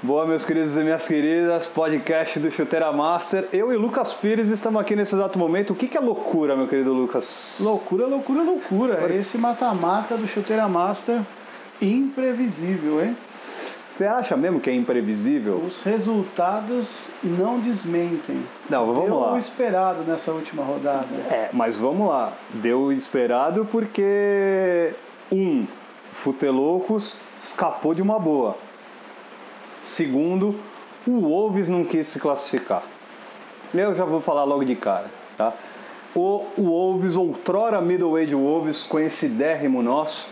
Boa, meus queridos e minhas queridas, podcast do Chuteira Master. Eu e Lucas Pires estamos aqui nesse exato momento. O que é loucura, meu querido Lucas? Loucura, loucura, loucura. Esse mata-mata do Chuteira Master imprevisível, hein? Você acha mesmo que é imprevisível? Os resultados não desmentem. Não, vamos Deu lá. o esperado nessa última rodada. É, mas vamos lá. Deu o esperado porque um, Futeloucos escapou de uma boa. Segundo, o Wolves não quis se classificar. Eu já vou falar logo de cara, tá? O, Wolves, outrora middleweight Wolves, conhecidérrimo nosso,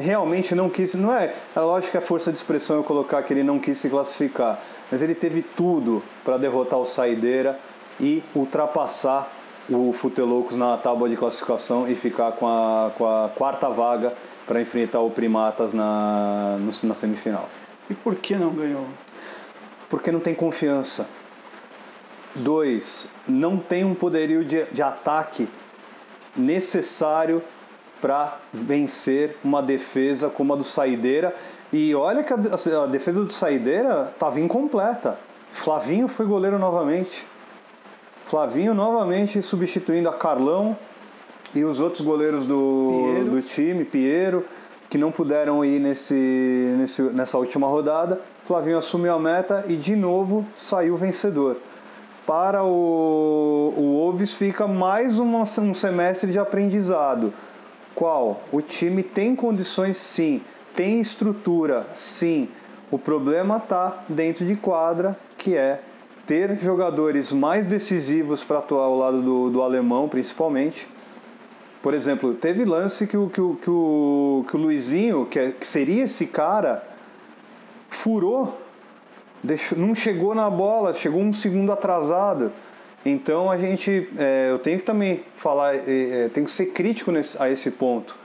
realmente não quis, não é, é lógico que é força de expressão eu colocar que ele não quis se classificar, mas ele teve tudo para derrotar o Saideira e ultrapassar o Futeloucos na tábua de classificação e ficar com a, com a quarta vaga para enfrentar o Primatas na, no- na semifinal. E por que não ganhou? Porque não tem confiança. Dois, não tem um poderio de, de ataque necessário para vencer uma defesa como a do Saideira. E olha que a, a defesa do Saideira estava incompleta. Flavinho foi goleiro novamente. Flavinho novamente substituindo a Carlão e os outros goleiros do, Piero. do time, Piero, que não puderam ir nesse, nesse, nessa última rodada. Flavinho assumiu a meta e de novo saiu vencedor. Para o, o fica mais uma- um semestre de aprendizado. Qual? O time tem condições sim, tem estrutura sim. O problema está dentro de quadra, que é ter jogadores mais decisivos para atuar ao lado do, do alemão, principalmente. Por exemplo, teve lance que o, que o, que o, que o Luizinho, que, é- que seria esse cara, furou, deixou- não chegou na bola, chegou um segundo atrasado. Então a gente, é, eu tenho que também falar, é, é, tenho que ser crítico nesse- a esse ponto,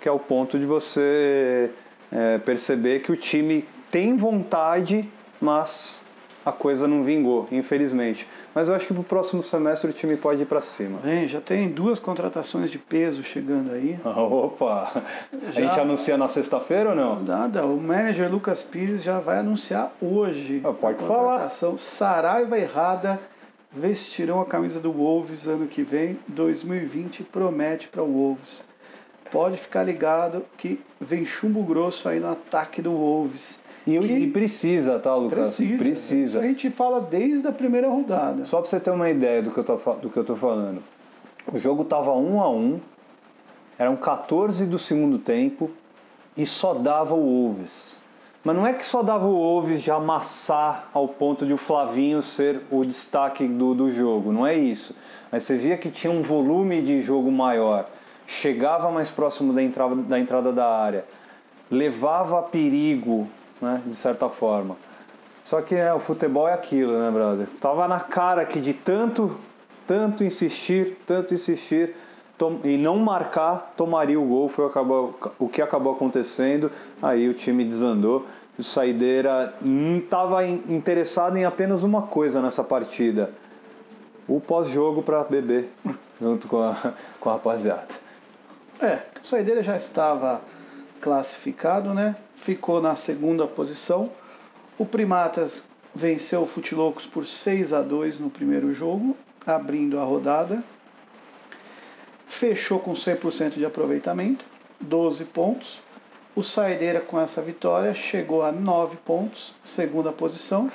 que é o ponto de você é, perceber que o time tem vontade, mas a coisa não vingou, infelizmente. Mas eu acho que pro próximo semestre o time pode ir para cima. Bem, já tem duas contratações de peso chegando aí. Opa! A Já- gente anuncia na sexta-feira ou não? Nada, o manager Lucas Pires já vai anunciar hoje Ah, pode a falar. contratação. Saraiva e Rada vestirão a camisa do Wolves ano que vem. 2020 promete para o Wolves. Pode ficar ligado que vem chumbo grosso aí no ataque do Wolves. E, e precisa, tá, Lucas? precisa. Precisa. A gente fala desde a primeira rodada. Só para você ter uma ideia do que eu tô, do que eu tô falando. O jogo tava 1 a 1 eram 14 do segundo tempo e só dava o Wolves. Mas não é que só dava o Wolves de amassar ao ponto de o Flavinho ser o destaque do, do jogo, não é isso. Mas você via que tinha um volume de jogo maior, chegava mais próximo da entrada da, entrada da área, levava a perigo, né, de certa forma. Só que né, o futebol é aquilo, né, brother? Tava na cara que de tanto, tanto insistir, tanto insistir e não marcar, tomaria o gol. Foi o que acabou acontecendo. Aí o time desandou. O Saideira estava interessado em apenas uma coisa nessa partida: o pós-jogo para beber junto com a, com a rapaziada. É, o Saideira já estava classificado, né? Ficou na segunda posição. O Primatas venceu o Futilocos por 6 a 2 no primeiro jogo, abrindo a rodada. Fechou com 100% de aproveitamento, 12 pontos. O Saideira, com essa vitória, chegou a 9 pontos, segunda posição.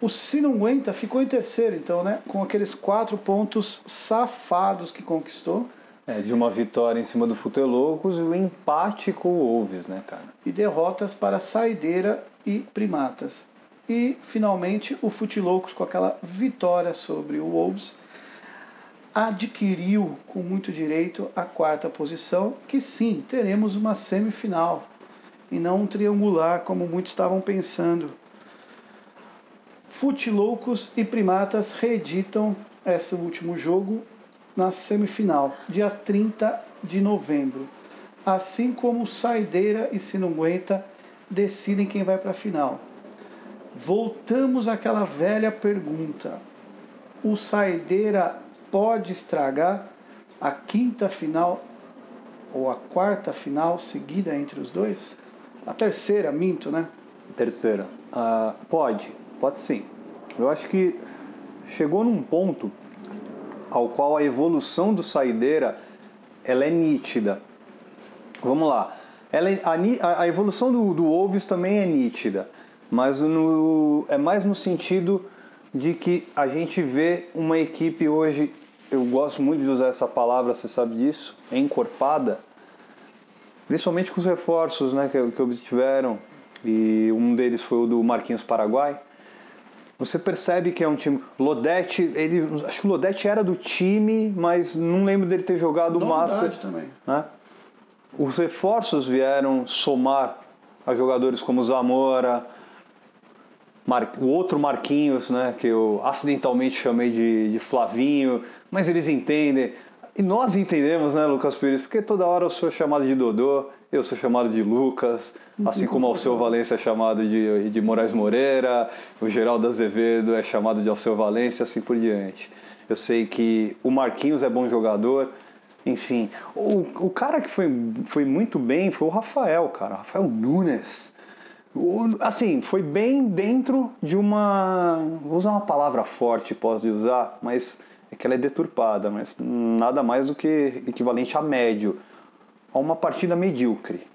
O Sinunguenta ficou em terceiro, então, né? Com aqueles 4 pontos safados que conquistou. É, de uma vitória em cima do Futelocos e o empate com o Wolves, né, cara? e derrotas para Saideira e Primatas. E finalmente o Futilocos com aquela vitória sobre o Wolves adquiriu com muito direito a quarta posição, que sim, teremos uma semifinal e não um triangular como muitos estavam pensando. Futilocos e Primatas reeditam esse último jogo na semifinal, dia 30 de novembro. Assim como Saideira e Sinunguenta decidem quem vai para a final. Voltamos àquela velha pergunta: o Saideira pode estragar a quinta final ou a quarta final seguida entre os dois? A terceira, minto, né? Terceira. Uh, pode, pode sim. Eu acho que chegou num ponto ao qual a evolução do Saideira ela é nítida. Vamos lá. Ela, é, a, a, evolução do, do Wolves também é nítida, mas no, é mais no sentido de que a gente vê uma equipe hoje, eu gosto muito de usar essa palavra, você sabe disso, encorpada, principalmente com os reforços né, que, que obtiveram, e um deles foi o do Marquinhos Paraguai. Você percebe que é um time. Lodete, ele, acho que o Lodete era do time, mas não lembro dele ter jogado o Master. também. Né? Os reforços vieram somar a jogadores como Zamora, Mar... o outro Marquinhos, né, que eu acidentalmente chamei de, de Flavinho, mas eles entendem. E nós entendemos, né, Lucas Pires, porque toda hora eu sou chamado de Dodô, eu sou chamado de Lucas, assim como Alceu Valência é chamado de, de Moraes Moreira, o Geraldo Azevedo é chamado de Alceu Valência, assim por diante. Eu sei que o Marquinhos é bom jogador, enfim. O, o cara que foi, foi muito bem foi o Rafael, cara, Rafael Nunes. O, assim, foi bem dentro de uma. Vou usar uma palavra forte, posso usar, mas é que ela é deturpada, mas nada mais do que equivalente a médio, a uma partida medíocre.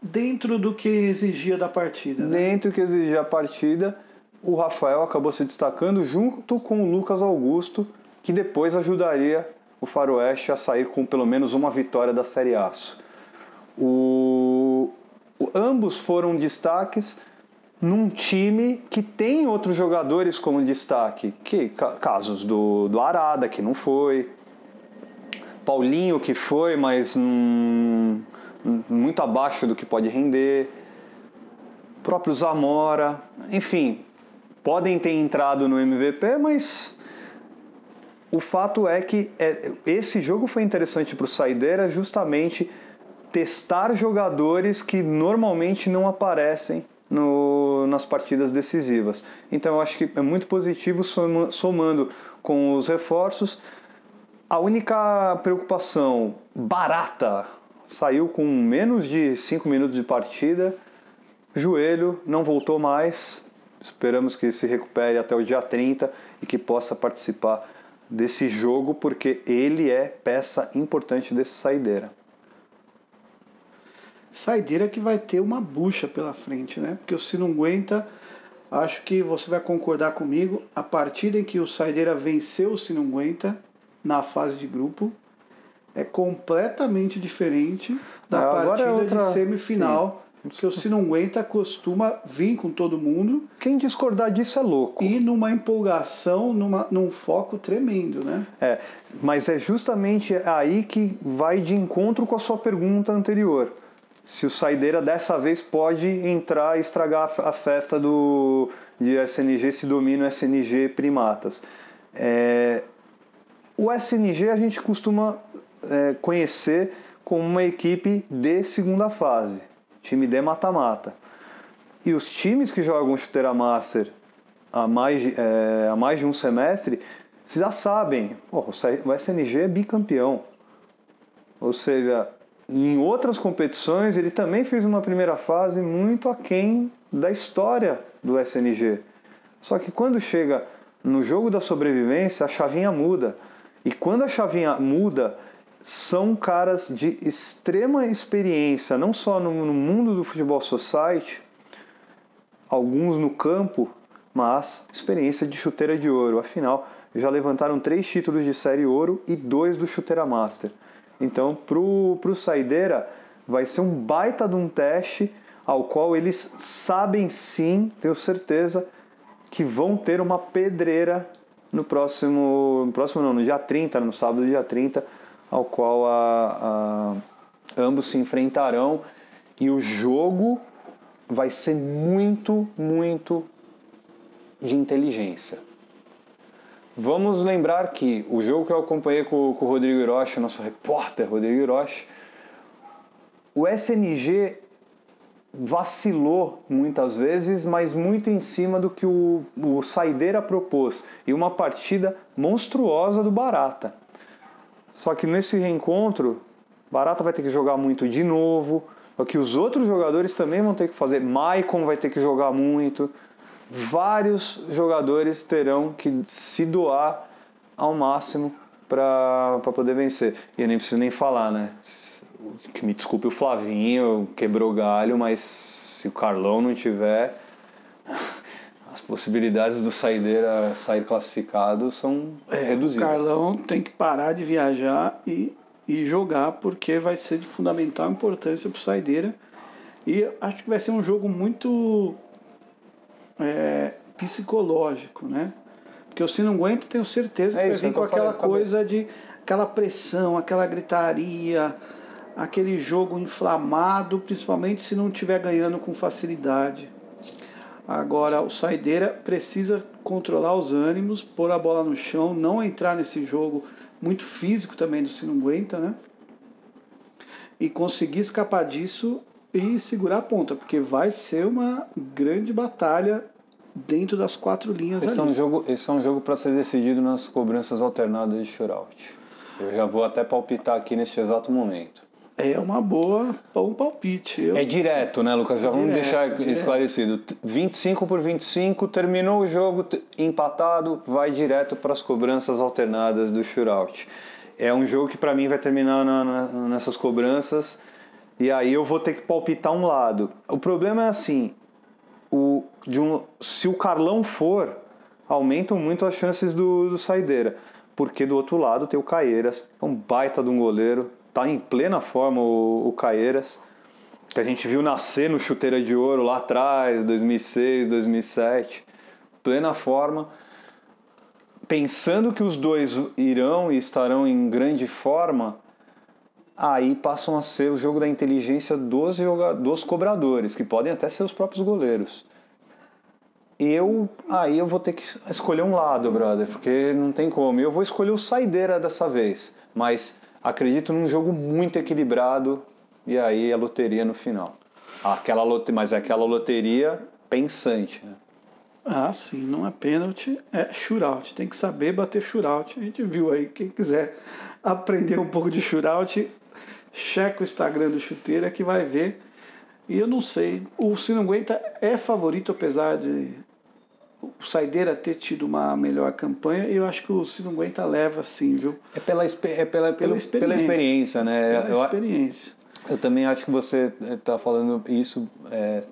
Dentro do que exigia da partida. Né? Dentro do que exigia a partida, o Rafael acabou se destacando junto com o Lucas Augusto, que depois ajudaria o Faroeste a sair com pelo menos uma vitória da Série A. O... o ambos foram destaques num time que tem outros jogadores como destaque, que casos do, do Arada que não foi, Paulinho que foi, mas hum, muito abaixo do que pode render, próprio Zamora, enfim, podem ter entrado no MVP, mas o fato é que é, esse jogo foi interessante para o Saideira justamente testar jogadores que normalmente não aparecem no, nas partidas decisivas. Então eu acho que é muito positivo somando com os reforços. A única preocupação barata saiu com menos de 5 minutos de partida, joelho, não voltou mais. Esperamos que se recupere até o dia 30 e que possa participar desse jogo, porque ele é peça importante desse saideira saideira que vai ter uma bucha pela frente, né? Porque o se não aguenta, acho que você vai concordar comigo, a partida em que o Saideira venceu o se não aguenta na fase de grupo é completamente diferente da é, partida é outra... de semifinal. Sim. Que o se não aguenta costuma vir com todo mundo. Quem discordar disso é louco. E numa empolgação, numa, num foco tremendo, né? É, mas é justamente aí que vai de encontro com a sua pergunta anterior se o Saideira dessa vez pode entrar e estragar a festa do, de SNG, se domina o SNG Primatas. É, o SNG a gente costuma é, conhecer como uma equipe de segunda fase, time de mata-mata. E os times que jogam chuteira Master há mais, é, há mais de um semestre, já sabem, o SNG é bicampeão. Ou seja, em outras competições, ele também fez uma primeira fase muito aquém da história do SNG. Só que quando chega no jogo da sobrevivência, a chavinha muda. E quando a chavinha muda, são caras de extrema experiência, não só no, no mundo do futebol society, alguns no campo, mas experiência de chuteira de ouro. Afinal, já levantaram três títulos de série ouro e dois do chuteira master. Então, para o Saideira, vai ser um baita de um teste ao qual eles sabem sim, tenho certeza, que vão ter uma pedreira no próximo, no próximo não, no dia 30, no sábado dia 30, ao qual a, a, ambos se enfrentarão e o jogo vai ser muito, muito de inteligência. Vamos lembrar que o jogo que eu acompanhei com, com o Rodrigo Hiroshi, nosso repórter Rodrigo Hiroshi, o SNG vacilou muitas vezes, mas muito em cima do que o, o Saideira propôs e uma partida monstruosa do Barata. Só que nesse reencontro, Barata vai ter que jogar muito de novo, é o que os outros jogadores também vão ter que fazer. Maicon vai ter que jogar muito. Vários jogadores terão que se doar ao máximo para poder vencer. E eu nem preciso nem falar, né? Que me desculpe o Flavinho, quebrou galho, mas se o Carlão não tiver, as possibilidades do Saideira sair classificado são é, reduzidas. O Carlão tem que parar de viajar e, e jogar, porque vai ser de fundamental importância para o Saideira. E acho que vai ser um jogo muito é, psicológico, né? Porque o Se Não Aguenta, tenho certeza que é vai vir com aquela coisa de aquela pressão, aquela gritaria, aquele jogo inflamado, principalmente se não estiver ganhando com facilidade. Agora, o Saideira precisa controlar os ânimos, pôr a bola no chão, não entrar nesse jogo muito físico também do Se Não Aguenta, né? E conseguir escapar disso e segurar a ponta, porque vai ser uma grande batalha dentro das quatro linhas esse ali. É um jogo, esse é um jogo para ser decidido nas cobranças alternadas de shootout. Eu já vou até palpitar aqui neste exato momento. É uma boa um palpite. Eu... É direto, né, Lucas? Já vamos deixar direto. esclarecido. 25 por 25, terminou o jogo empatado, vai direto para as cobranças alternadas do shootout. É um jogo que para mim vai terminar na, na, nessas cobranças e aí eu vou ter que palpitar um lado. O problema é assim, o, um, se o Carlão for, aumentam muito as chances do, do Saideira. Porque do outro lado tem o Caeiras, um baita de um goleiro, tá em plena forma o, o Caeiras, que a gente viu nascer no Chuteira de Ouro lá atrás, 2006, 2007, plena forma. Pensando que os dois irão e estarão em grande forma, aí passam a ser o jogo da inteligência dos, dos cobradores, que podem até ser os próprios goleiros. Eu aí eu vou ter que escolher um lado, brother, porque não tem como. Eu vou escolher o saideira dessa vez, mas acredito num jogo muito equilibrado e aí a loteria no final. Aquela lote, mas aquela loteria pensante, né? Ah, sim, não é pênalti, é shootout. Tem que saber bater shootout. A gente viu aí, quem quiser aprender um pouco de shootout, checa o Instagram do Chuteira que vai ver. E eu não sei, o Sinanguenta é favorito, apesar de o Saideira ter tido uma melhor campanha, e eu acho que o Sinanguenta leva sim, viu? É pela, é pela, pela, experiência. pela experiência, né? Pela eu, experiência. Eu também acho que você está falando isso. É,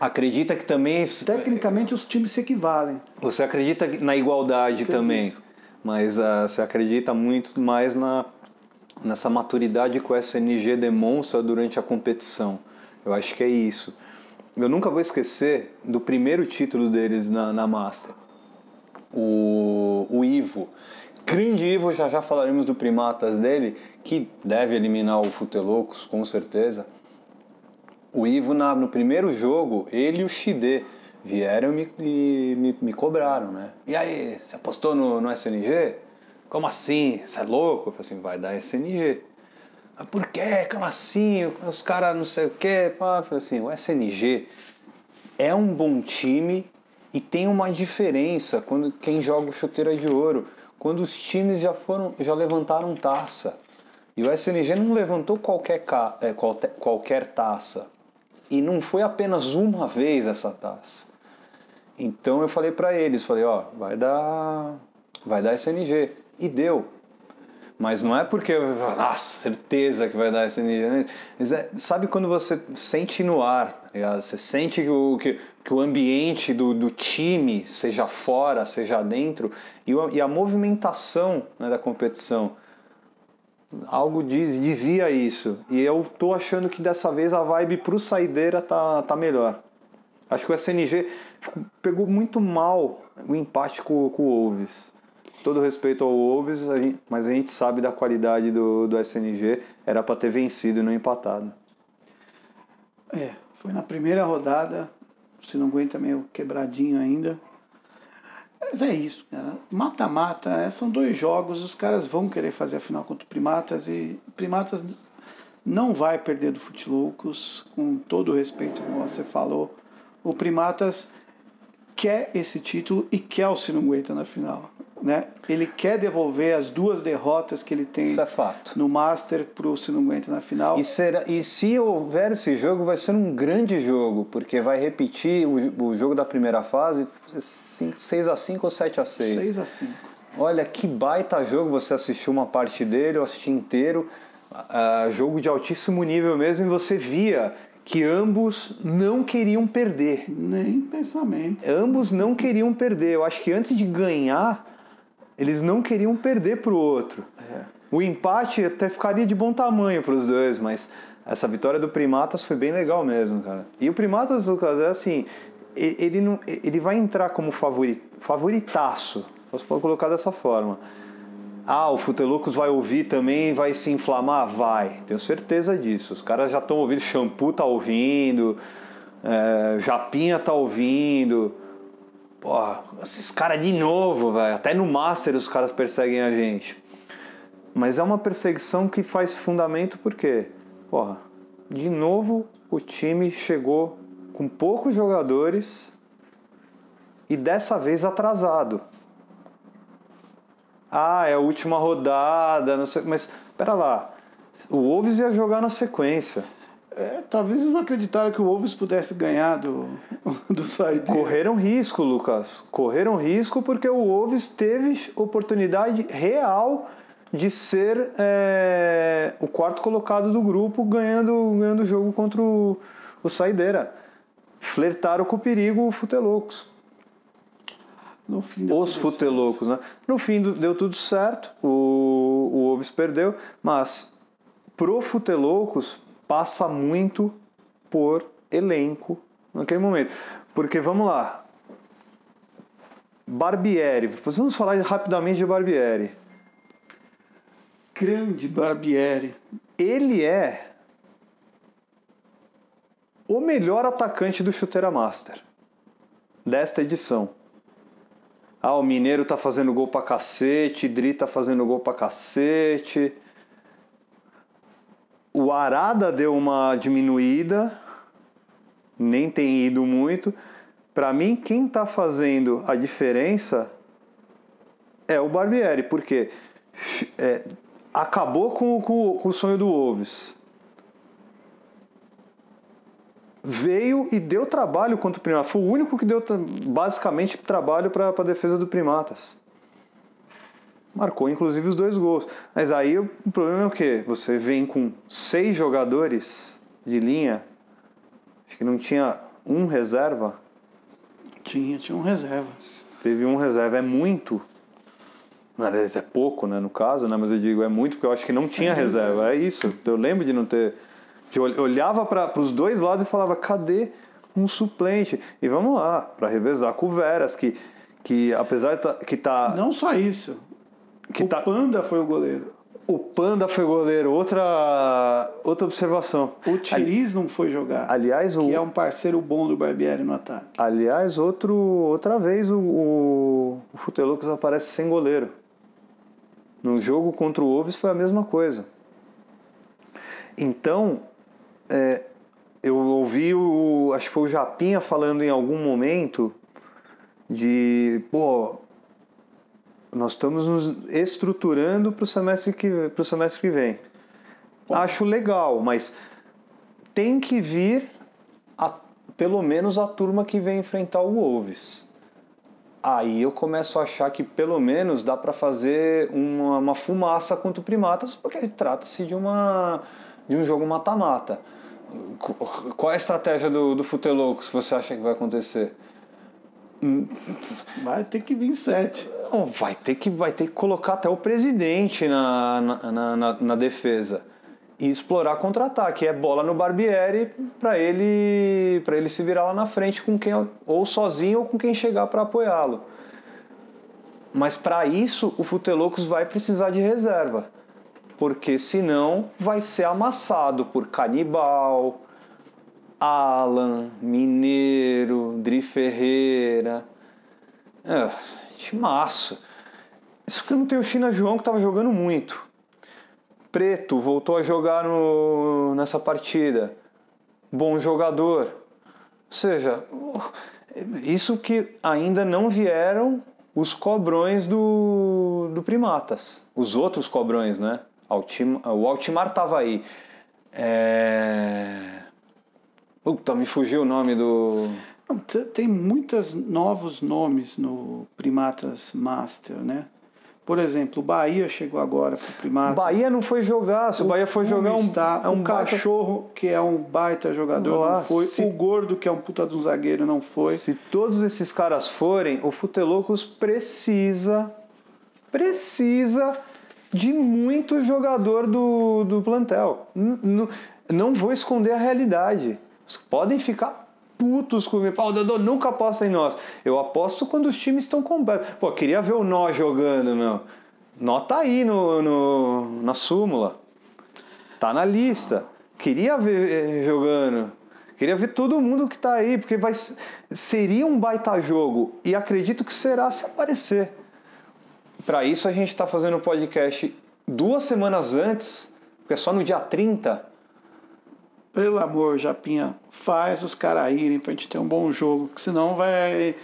acredita que também. Tecnicamente os times se equivalem. Você acredita na igualdade Perfeito. também, mas uh, você acredita muito mais na nessa maturidade que o SNG demonstra durante a competição. Eu acho que é isso. Eu nunca vou esquecer do primeiro título deles na, na Master. O, o Ivo. Grande Ivo, já já falaremos do Primatas dele, que deve eliminar o Futelocos, com certeza. O Ivo, na, no primeiro jogo, ele e o Shide vieram e me, me, me cobraram, né? E aí, você apostou no, no SNG? Como assim? Você é louco? Eu falei assim, vai dar SNG. Mas por quê? Como assim? Os caras não sei o quê. Eu falei assim, o SNG é um bom time e tem uma diferença quando quem joga o chuteira de ouro. Quando os times já foram, já levantaram taça. E o SNG não levantou qualquer, é, qualquer taça. E não foi apenas uma vez essa taça. Então eu falei para eles, falei, ó, vai dar, vai dar SNG. E deu. Mas não é porque, nossa, certeza que vai dar essa. Mas é, sabe quando você sente no ar, tá você sente que o, que, que o ambiente do, do, time, seja fora, seja dentro, e, e a movimentação né, da competição. Algo diz, dizia isso. E eu tô achando que dessa vez a vibe pro saideira tá, tá melhor. Acho que o SNG pegou muito mal o empate com, com o Wolves todo respeito ao Wolves, mas a gente sabe da qualidade do, do SNG, era para ter vencido e não empatado. É, foi na primeira rodada, se não aguenta meio quebradinho ainda. Mas é isso, cara. Mata-mata, é, são dois jogos, os caras vão querer fazer a final contra o Primatas e Primatas não vai perder do Futiloucos, com todo o respeito como você falou. O Primatas quer esse título e quer o Sinungueta na final. Né? Ele quer devolver as duas derrotas que ele tem é no Master pro Se Não Aguenta na final. E, será, e se houver esse jogo, vai ser um grande jogo, porque vai repetir o, o jogo da primeira fase 6 a 5 ou 7 a 6 6 a 5 Olha que baita jogo você assistiu uma parte dele, eu assisti inteiro. Uh, jogo de altíssimo nível mesmo, e você via que ambos não queriam perder. Nem pensamento. Ambos não queriam perder. Eu acho que antes de ganhar, eles não queriam perder para o outro. É. O empate até ficaria de bom tamanho para os dois, mas essa vitória do Primatas foi bem legal mesmo, cara. E o Primatas, Lucas, é assim, ele, não, ele vai entrar como favorit, favoritaço, posso colocar dessa forma. Ah, o Futelocos vai ouvir também vai se inflamar? Vai, tenho certeza disso. Os caras já estão ouvindo, Shampoo tá ouvindo, é, Japinha tá ouvindo. Porra, esses caras de novo, velho. Até no Master os caras perseguem a gente. Mas é uma perseguição que faz fundamento porque, porra, de novo o time chegou com poucos jogadores e dessa vez atrasado. Ah, é a última rodada, não sei, mas pera lá. O Wolves ia jogar na sequência. É, talvez não acreditaram que o Wolves pudesse ganhar do, do Saideira. Correram risco, Lucas. Correram risco porque o Wolves teve oportunidade real de ser é, o quarto colocado do grupo ganhando ganhando o jogo contra o, o Saideira. Flertaram com o perigo o Futelocos. No fim Os Futelocos, né? No fim deu tudo certo, o, o Wolves perdeu, mas pro Futelocos passa muito por elenco naquele momento. Porque vamos lá. Barbieri, vamos falar rapidamente de Barbieri. Grande Barbieri. Ele é o melhor atacante do Chuteira Master desta edição. Ah, o Mineiro tá fazendo gol pra cacete, Dri tá fazendo gol pra cacete. O Arada deu uma diminuída, nem tem ido muito. Para mim, quem está fazendo a diferença é o Barbieri, porque é, acabou com, com, com, o sonho do Wolves. Veio e deu trabalho contra o Primatas. Foi o único que deu basicamente trabalho para a defesa do Primatas. Marcou inclusive os dois gols. Mas aí o problema é o que? Você vem com seis jogadores de linha, acho que não tinha um reserva. Tinha, tinha um reserva. Teve um reserva, é muito. Na verdade, é pouco, né, no caso, né, mas eu digo é muito porque eu acho que não Sem tinha reserva. É isso. Eu lembro de não ter. Eu olhava para os dois lados e falava: cadê um suplente? E vamos lá, para revezar com o Veras, que, que apesar de tá, que tá. Não só isso que o tá... Panda foi o goleiro. O Panda foi goleiro. Outra, outra observação. O Tiriz Ali... não foi jogar. Aliás, o... que é um parceiro bom do Barbieri no ataque. Aliás, outro, outra vez o, o, o Futelucas aparece sem goleiro. No jogo contra o Wolves foi a mesma coisa. Então, é, eu ouvi o. Acho que foi o Japinha falando em algum momento de. Pô, nós estamos nos estruturando para o semestre que para o semestre que vem. Bom. Acho legal, mas tem que vir a, pelo menos a turma que vem enfrentar o Wolves. Aí eu começo a achar que pelo menos dá para fazer uma, uma, fumaça contra o Primatas, porque trata-se de uma de um jogo mata-mata. Qual é a estratégia do, do Futelocos que você acha que vai acontecer? Vai ter que vir sete. vai ter que, vai ter que colocar até o presidente na, na, na, na defesa e explorar contra-ataque. É bola no Barbieri para ele para ele se virar lá na frente com quem ou sozinho ou com quem chegar para apoiá-lo. Mas para isso o Futelocos vai precisar de reserva, porque senão vai ser amassado por Canibal, Alan, Mineiro, Dri Ferreira. É, timaço. Isso que não tem o China João que estava jogando muito. Preto voltou a jogar no, nessa partida. Bom jogador. Ou seja, isso que ainda não vieram os cobrões do, do Primatas. Os outros cobrões, né? O Altimar tava aí. É... Puta, me fugiu o nome do. Tem muitos novos nomes no Primatas Master, né? Por exemplo, o Bahia chegou agora para o Primatas. Bahia não foi jogar, se o, Bahia foi jogar um, está, é um o cachorro que é um baita jogador Nossa, não foi, se... o gordo que é um puta de um zagueiro não foi. Se todos esses caras forem, o Futelocos precisa precisa de muito jogador do, do plantel. N não vou esconder a realidade. Podem ficar putos comigo. Pô, Dodô nunca aposta em nós. Eu aposto quando os times estão completos. Pô, queria ver o Nó jogando, meu. Nó tá aí no, no, na súmula. Tá na lista. Queria ver eh, jogando. Queria ver todo mundo que tá aí, porque vai, seria um baita jogo. E acredito que será se aparecer. Para isso a gente está fazendo o podcast duas semanas antes, porque é só no dia 30 pelo amor, Japinha, faz os caras irem pra gente ter um bom jogo, que senão vai,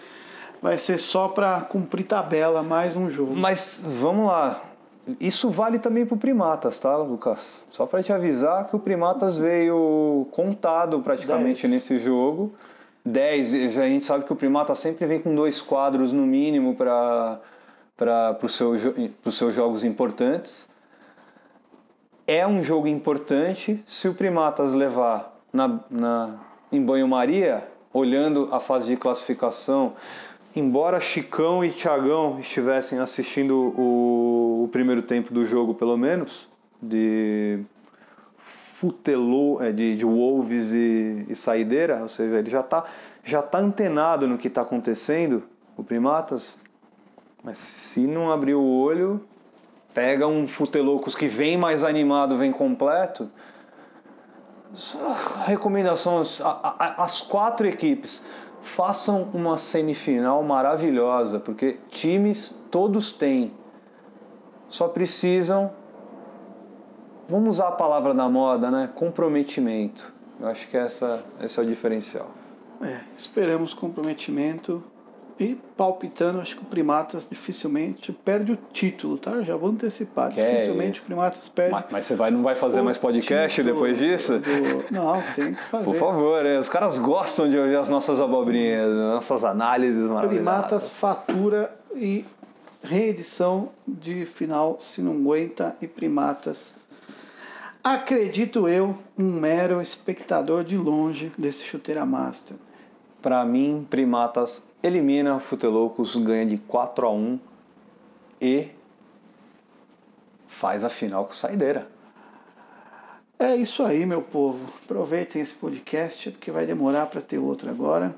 vai ser só pra cumprir tabela mais um jogo. Mas vamos lá. Isso vale também pro Primatas, tá, Lucas? Só para te avisar que o Primatas veio contado praticamente nesse jogo. 10, a gente sabe que o Primata sempre vem com dois quadros no mínimo para os seu, seus jogos importantes é um jogo importante. Se o Primatas levar na, na, em banho-maria, olhando a fase de classificação, embora Chicão e Thiagão estivessem assistindo o, o primeiro tempo do jogo, pelo menos, de Futelô, é, de, de Wolves e, e Saideira, ou seja, ele já está já tá antenado no que está acontecendo, o Primatas, mas se não abrir o olho, Pega um Futelocos que vem mais animado, vem completo. Recomendação: as quatro equipes façam uma semifinal maravilhosa, porque times todos têm. Só precisam, vamos usar a palavra da moda, né? Comprometimento. Eu acho que essa, esse é o diferencial. É, esperamos comprometimento e palpitando, acho que o Primatas dificilmente perde o título, tá? Já vou antecipar. Que é dificilmente é o Primatas perde. Mas, mas, você vai, não vai fazer mais podcast depois disso? Do... Não, tem que fazer. Por favor, os caras gostam de ouvir as nossas abobrinhas, nossas análises maravilhosas. Primatas fatura e reedição de final se não aguenta e Primatas. Acredito eu, um mero espectador de longe desse chuteira master. Para mim, Primatas elimina o Futelocos, ganha de 4 a 1 e faz a final com saideira. É isso aí, meu povo. Aproveitem esse podcast, porque vai demorar para ter outro agora.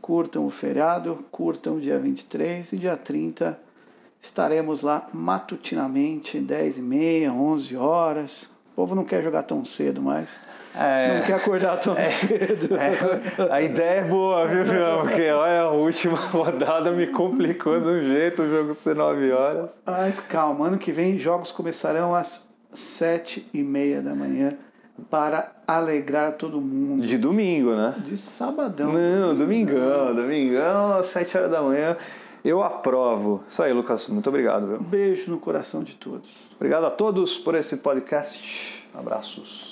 Curtam o feriado, curtam o dia 23 e dia 30 estaremos lá matutinamente, 10 e meia, 11 horas. O povo não quer jogar tão cedo mais. É, não quer acordar tão é, cedo. É, a ideia é boa, viu, João? Porque olha, a última rodada me complicou de um jeito o jogo ser 9 horas. Mas calma, ano que vem jogos começarão às 7 e meia da manhã para alegrar todo mundo. De domingo, né? De sabadão. Não, domingão, domingão, às 7 horas da manhã. Eu aprovo. Isso aí, Lucas. Muito obrigado. Viu? Beijo no coração de todos. Obrigado a todos por esse podcast. Abraços.